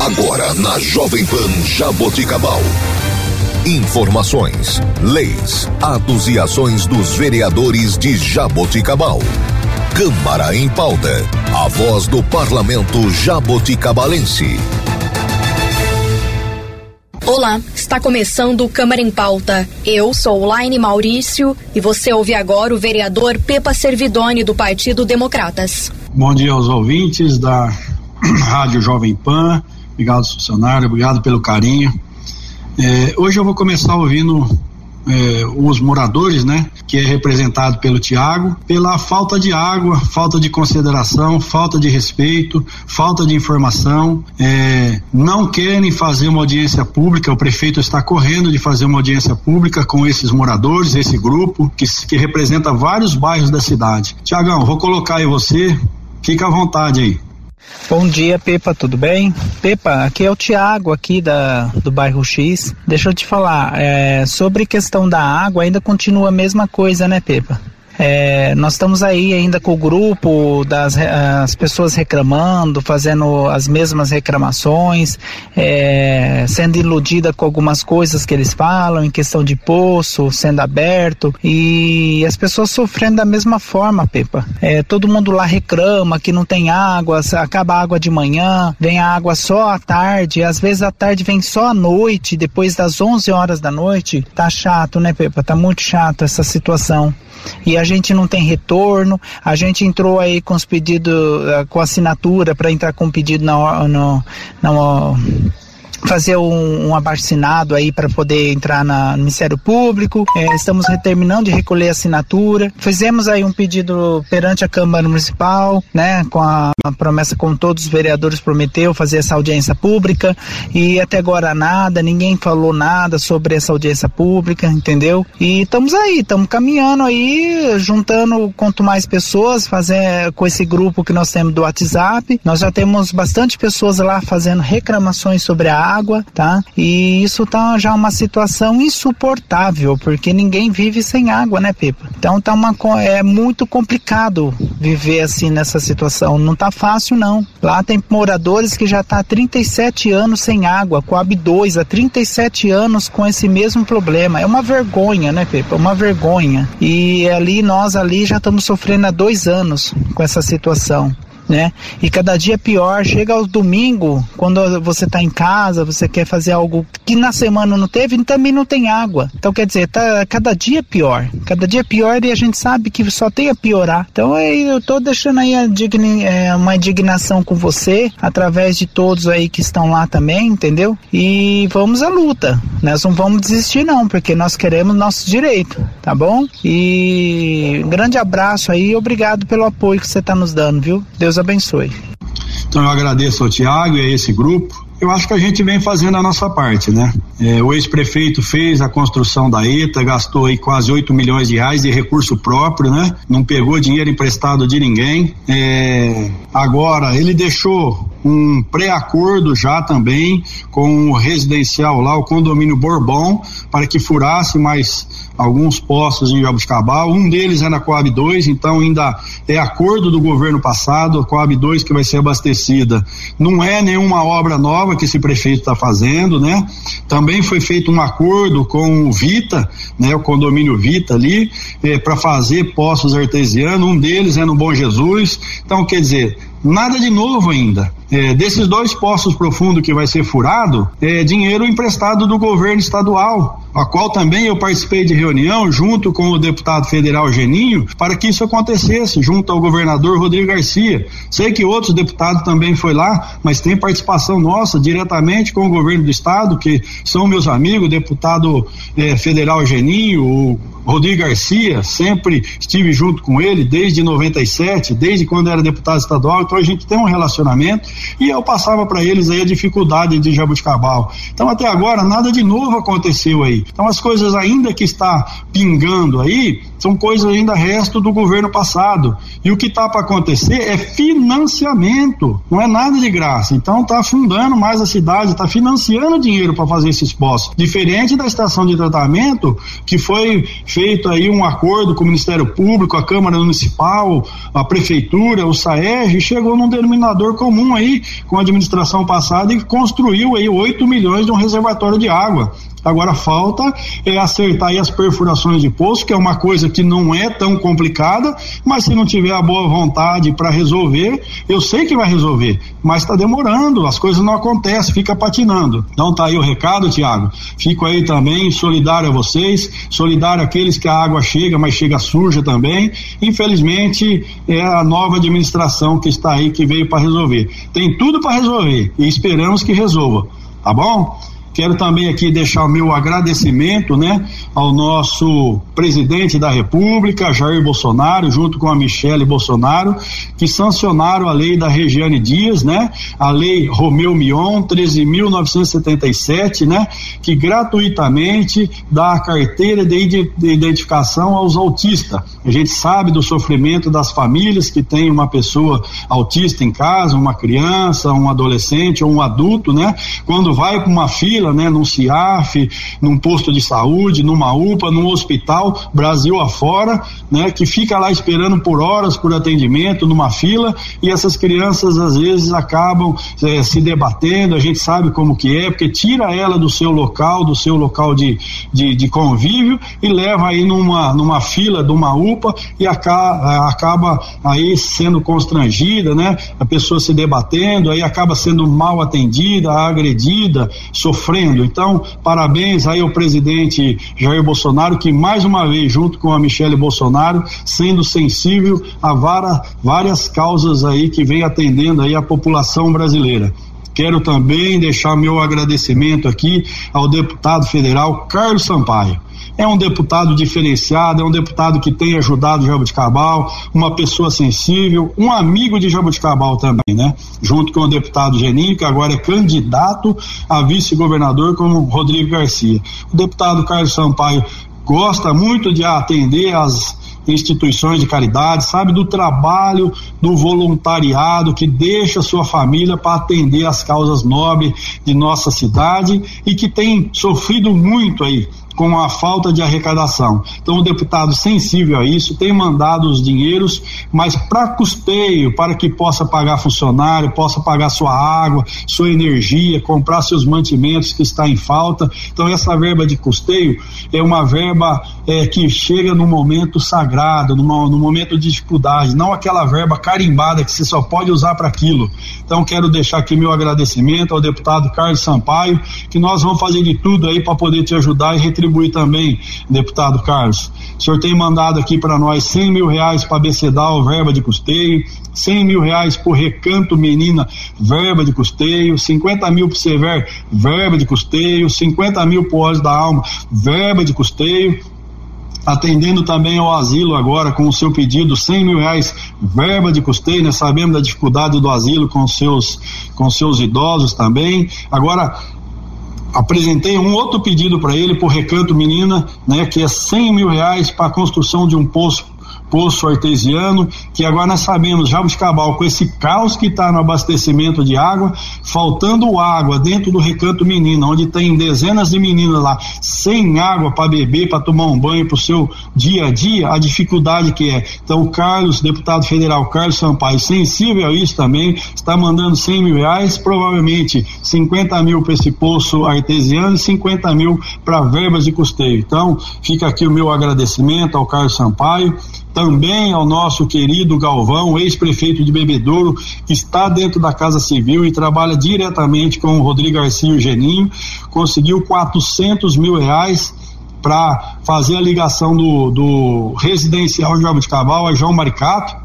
Agora na Jovem Pan Jaboticabal. Informações, leis, atos e ações dos vereadores de Jaboticabal. Câmara em pauta. A voz do parlamento jaboticabalense. Olá, está começando o Câmara em Pauta. Eu sou Laine Maurício e você ouve agora o vereador Pepa Servidoni do Partido Democratas. Bom dia aos ouvintes da Rádio Jovem Pan. Obrigado, funcionário. Obrigado pelo carinho. É, hoje eu vou começar ouvindo é, os moradores, né, que é representado pelo Tiago, pela falta de água, falta de consideração, falta de respeito, falta de informação, é, não querem fazer uma audiência pública. O prefeito está correndo de fazer uma audiência pública com esses moradores, esse grupo que, que representa vários bairros da cidade. Tiagão, vou colocar aí você, fica à vontade aí. Bom dia, Pepa, tudo bem? Pepa, aqui é o Tiago, aqui da, do bairro X. Deixa eu te falar, é, sobre questão da água, ainda continua a mesma coisa, né, Pepa? É, nós estamos aí ainda com o grupo das as pessoas reclamando, fazendo as mesmas reclamações, é, sendo iludida com algumas coisas que eles falam em questão de poço sendo aberto e as pessoas sofrendo da mesma forma, Pepa. É, todo mundo lá reclama que não tem água, acaba a água de manhã, vem a água só à tarde, às vezes à tarde vem só à noite, depois das 11 horas da noite. Tá chato, né, Pepa? Tá muito chato essa situação e a gente não tem retorno. A gente entrou aí com os pedidos, eh, com assinatura para entrar com pedido na, no, na fazer um, um aí para poder entrar na, no Ministério Público. É, estamos terminando de recolher assinatura. Fizemos aí um pedido perante a Câmara Municipal, né, com a, a promessa com todos os vereadores prometeu fazer essa audiência pública e até agora nada, ninguém falou nada sobre essa audiência pública, entendeu? E estamos aí, estamos caminhando aí, juntando quanto mais pessoas, fazer com esse grupo que nós temos do WhatsApp. Nós já temos bastante pessoas lá fazendo reclamações sobre a água, tá? E isso tá já uma situação insuportável, porque ninguém vive sem água, né, Pepa? Então tá uma é muito complicado viver assim nessa situação. Não tá fácil não. Lá tem moradores que já tá há 37 anos sem água, Coab 2 há 37 anos com esse mesmo problema. É uma vergonha, né, Pepa? Uma vergonha. E ali nós ali já estamos sofrendo há dois anos com essa situação né? E cada dia pior. Chega ao domingo, quando você está em casa, você quer fazer algo que na semana não teve, e também não tem água. Então quer dizer, tá cada dia pior. Cada dia pior e a gente sabe que só tem a piorar. Então eu estou deixando aí digni, é, uma indignação com você, através de todos aí que estão lá também, entendeu? E vamos à luta. Nós não vamos desistir não, porque nós queremos nosso direito, tá bom? E um grande abraço aí, obrigado pelo apoio que você está nos dando, viu? Deus abençoe. Então eu agradeço ao Tiago e a esse grupo. Eu acho que a gente vem fazendo a nossa parte, né? É, o ex-prefeito fez a construção da ETA, gastou aí quase 8 milhões de reais de recurso próprio, né? Não pegou dinheiro emprestado de ninguém. É, agora, ele deixou um pré-acordo já também com o residencial lá, o condomínio Bourbon, para que furasse mais alguns postos em Jabuticabal. Um deles é na Coab 2, então ainda é acordo do governo passado, a Coab 2 que vai ser abastecida. Não é nenhuma obra nova que esse prefeito está fazendo, né? Também foi feito um acordo com o Vita, né? O condomínio Vita ali, eh, para fazer postos artesianos. Um deles é no Bom Jesus. Então, quer dizer, nada de novo ainda. É, desses dois poços profundos que vai ser furado, é dinheiro emprestado do governo estadual, a qual também eu participei de reunião junto com o deputado federal Geninho para que isso acontecesse, junto ao governador Rodrigo Garcia. Sei que outros deputados também foi lá, mas tem participação nossa diretamente com o governo do estado, que são meus amigos, deputado eh, federal Geninho, o Rodrigo Garcia, sempre estive junto com ele desde 97, desde quando era deputado estadual, então a gente tem um relacionamento e eu passava para eles aí a dificuldade de Jabuticabal. Então até agora nada de novo aconteceu aí. Então as coisas ainda que está pingando aí são coisas ainda resto do governo passado. E o que está para acontecer é financiamento, não é nada de graça. Então está afundando mais a cidade, está financiando dinheiro para fazer esses postos. Diferente da estação de tratamento, que foi feito aí um acordo com o Ministério Público, a Câmara Municipal, a Prefeitura, o SAERG, chegou num denominador comum aí com a administração passada e construiu aí 8 milhões de um reservatório de água. Agora falta é acertar as perfurações de poço, que é uma coisa que não é tão complicada, mas se não tiver a boa vontade para resolver, eu sei que vai resolver, mas está demorando, as coisas não acontecem, fica patinando. Então tá aí o recado, Tiago. Fico aí também solidário a vocês, solidário àqueles que a água chega, mas chega suja também. Infelizmente é a nova administração que está aí que veio para resolver. Tem tudo para resolver e esperamos que resolva, tá bom? Quero também aqui deixar o meu agradecimento, né, ao nosso presidente da República, Jair Bolsonaro, junto com a Michele Bolsonaro, que sancionaram a lei da Regiane Dias, né, a lei Romeu Mion 13.977, né, que gratuitamente dá a carteira de identificação aos autistas. A gente sabe do sofrimento das famílias que tem uma pessoa autista em casa, uma criança, um adolescente ou um adulto, né, quando vai para uma fila né, num CIAF, num posto de saúde, numa UPA, num hospital, Brasil afora, né, que fica lá esperando por horas por atendimento, numa fila, e essas crianças às vezes acabam é, se debatendo, a gente sabe como que é, porque tira ela do seu local, do seu local de, de, de convívio e leva aí numa, numa fila de uma UPA e acaba, acaba aí sendo constrangida, né, a pessoa se debatendo, aí acaba sendo mal atendida, agredida, sofrendo. Então, parabéns aí ao presidente Jair Bolsonaro, que mais uma vez, junto com a Michele Bolsonaro, sendo sensível a vara, várias causas aí que vem atendendo aí a população brasileira. Quero também deixar meu agradecimento aqui ao deputado federal Carlos Sampaio é um deputado diferenciado, é um deputado que tem ajudado Jabuticabal, uma pessoa sensível, um amigo de Jabuticabal também, né? Junto com o deputado Geninho, que agora é candidato a vice-governador como Rodrigo Garcia. O deputado Carlos Sampaio gosta muito de atender as instituições de caridade, sabe do trabalho do voluntariado que deixa sua família para atender as causas nobres de nossa cidade e que tem sofrido muito aí com a falta de arrecadação. Então, o deputado sensível a isso tem mandado os dinheiros, mas para custeio, para que possa pagar funcionário, possa pagar sua água, sua energia, comprar seus mantimentos que está em falta. Então, essa verba de custeio é uma verba é, que chega no momento sagrado, numa, no momento de dificuldade, não aquela verba carimbada que você só pode usar para aquilo. Então, quero deixar aqui meu agradecimento ao deputado Carlos Sampaio, que nós vamos fazer de tudo aí para poder te ajudar e retribuir também, deputado Carlos. O senhor tem mandado aqui para nós 100 mil reais para Becedal, verba de custeio, 100 mil reais por Recanto Menina, verba de custeio, 50 mil para Sever, verba de custeio, 50 mil para Olhos da Alma, verba de custeio, atendendo também ao asilo agora com o seu pedido, 100 mil reais, verba de custeio, né? Sabemos da dificuldade do asilo com seus, com seus idosos também. Agora, apresentei um outro pedido para ele por Recanto Menina, né, que é 100 mil reais para a construção de um poço poço artesiano, que agora nós sabemos, Jabuticabal, com esse caos que está no abastecimento de água, faltando água dentro do recanto menino, onde tem dezenas de meninas lá sem água para beber, para tomar um banho para o seu dia a dia, a dificuldade que é. Então, o Carlos, deputado federal Carlos Sampaio, sensível a isso também, está mandando 100 mil reais, provavelmente 50 mil para esse poço artesiano e 50 mil para verbas de custeio. Então, fica aqui o meu agradecimento ao Carlos Sampaio também ao nosso querido Galvão, ex-prefeito de Bebedouro, que está dentro da Casa Civil e trabalha diretamente com o Rodrigo Garcia e Geninho, conseguiu 400 mil reais para fazer a ligação do, do residencial de Jabuticabal a João Maricato,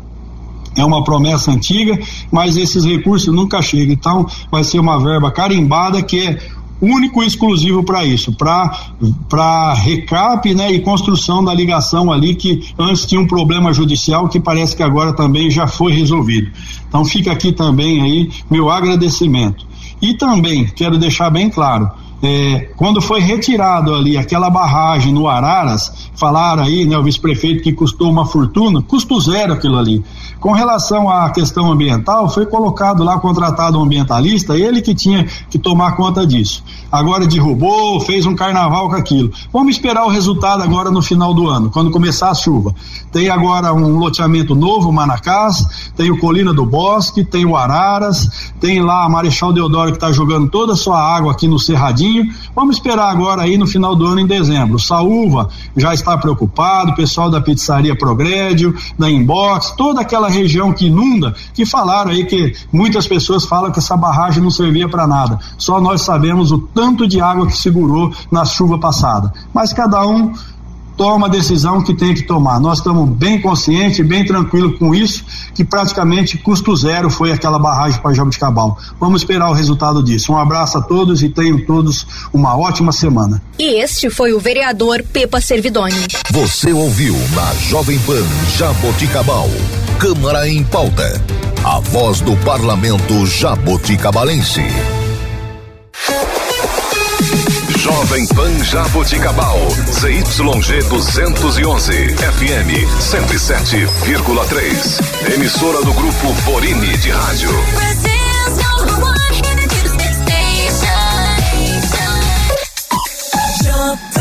é uma promessa antiga, mas esses recursos nunca chegam. Então, vai ser uma verba carimbada que é único e exclusivo para isso, para recap né, e construção da ligação ali que antes tinha um problema judicial que parece que agora também já foi resolvido. Então fica aqui também aí meu agradecimento. E também quero deixar bem claro, é, quando foi retirado ali aquela barragem no Araras, falaram aí, né, o vice-prefeito que custou uma fortuna, custo zero aquilo ali. Com relação à questão ambiental, foi colocado lá, contratado um ambientalista, ele que tinha que tomar conta disso. Agora derrubou, fez um carnaval com aquilo. Vamos esperar o resultado agora no final do ano, quando começar a chuva. Tem agora um loteamento novo, Manacás, tem o Colina do Bosque, tem o Araras, tem lá a Marechal Deodoro que está jogando toda a sua água aqui no Cerradinho. Vamos esperar agora aí no final do ano, em dezembro. Saúva já está preocupado, o pessoal da pizzaria Progrédio, da Inbox, toda aquela região que inunda, que falaram aí que muitas pessoas falam que essa barragem não servia para nada. Só nós sabemos o tanto de água que segurou na chuva passada. Mas cada um toma a decisão que tem que tomar. Nós estamos bem conscientes, bem tranquilos com isso, que praticamente custo zero foi aquela barragem para Jabuticabal. Vamos esperar o resultado disso. Um abraço a todos e tenham todos uma ótima semana. E este foi o vereador Pepa Servidoni. Você ouviu na Jovem Pan Jaboticabal. Câmara em pauta. A voz do parlamento jaboticabalense. Jovem Pan Jaboticabal, ZYG 211, FM 107,3. Emissora do grupo Borini de Rádio. Jovem